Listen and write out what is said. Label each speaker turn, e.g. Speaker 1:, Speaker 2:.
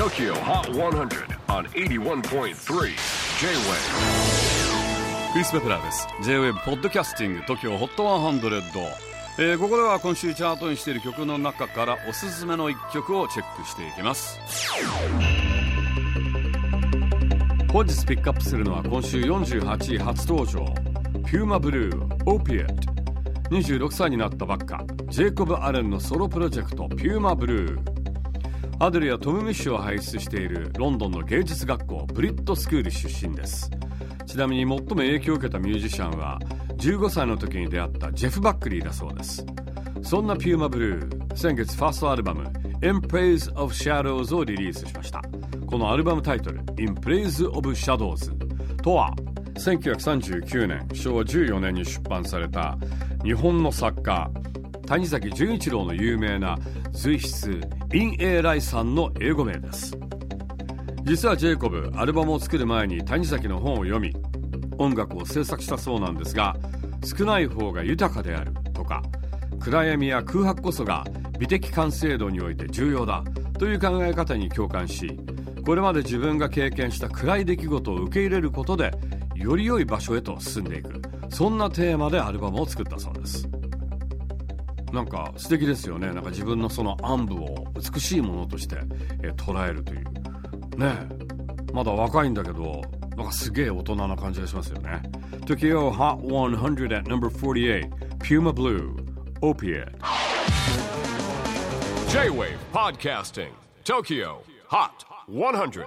Speaker 1: TOKYO HOT 100 on 81.3 J-WAVE.
Speaker 2: クリス・ベプラーです。J-WAVE ポッドキャスティング TOKYO HOT 100、えー、ここでは今週チャートにしている曲の中からおすすめの一曲をチェックしていきます。本日ピックアップするのは今週48位初登場。ピューマブルーオピエット26歳になったばっか。ジェイコブ・アレンのソロプロジェクトピューマブルーアデルやトム・ミッシュを輩出しているロンドンの芸術学校ブリッドスクール出身です。ちなみに最も影響を受けたミュージシャンは15歳の時に出会ったジェフ・バックリーだそうです。そんなピューマブルー先月ファーストアルバム In Praise of Shadows をリリースしました。このアルバムタイトル In Praise of Shadows とは1939年昭和14年に出版された日本の作家谷崎潤一郎の有名な随筆イン・エー・ライさんの英語名です。実はジェイコブアルバムを作る前に谷崎の本を読み音楽を制作したそうなんですが少ない方が豊かであるとか暗闇や空白こそが美的完成度において重要だという考え方に共感しこれまで自分が経験した暗い出来事を受け入れることでより良い場所へと進んでいくそんなテーマでアルバムを作ったそうです。なんか素敵ですよね。なんか自分のその暗部を美しいものとして、え捉えるという。ねまだ若いんだけどなんかすげえ大人な感じがしますよね。Tokyo Hot 100 at number 48 Puma Blue Opiate.
Speaker 1: J-WAVE PODCASTING TOKYO HOT 100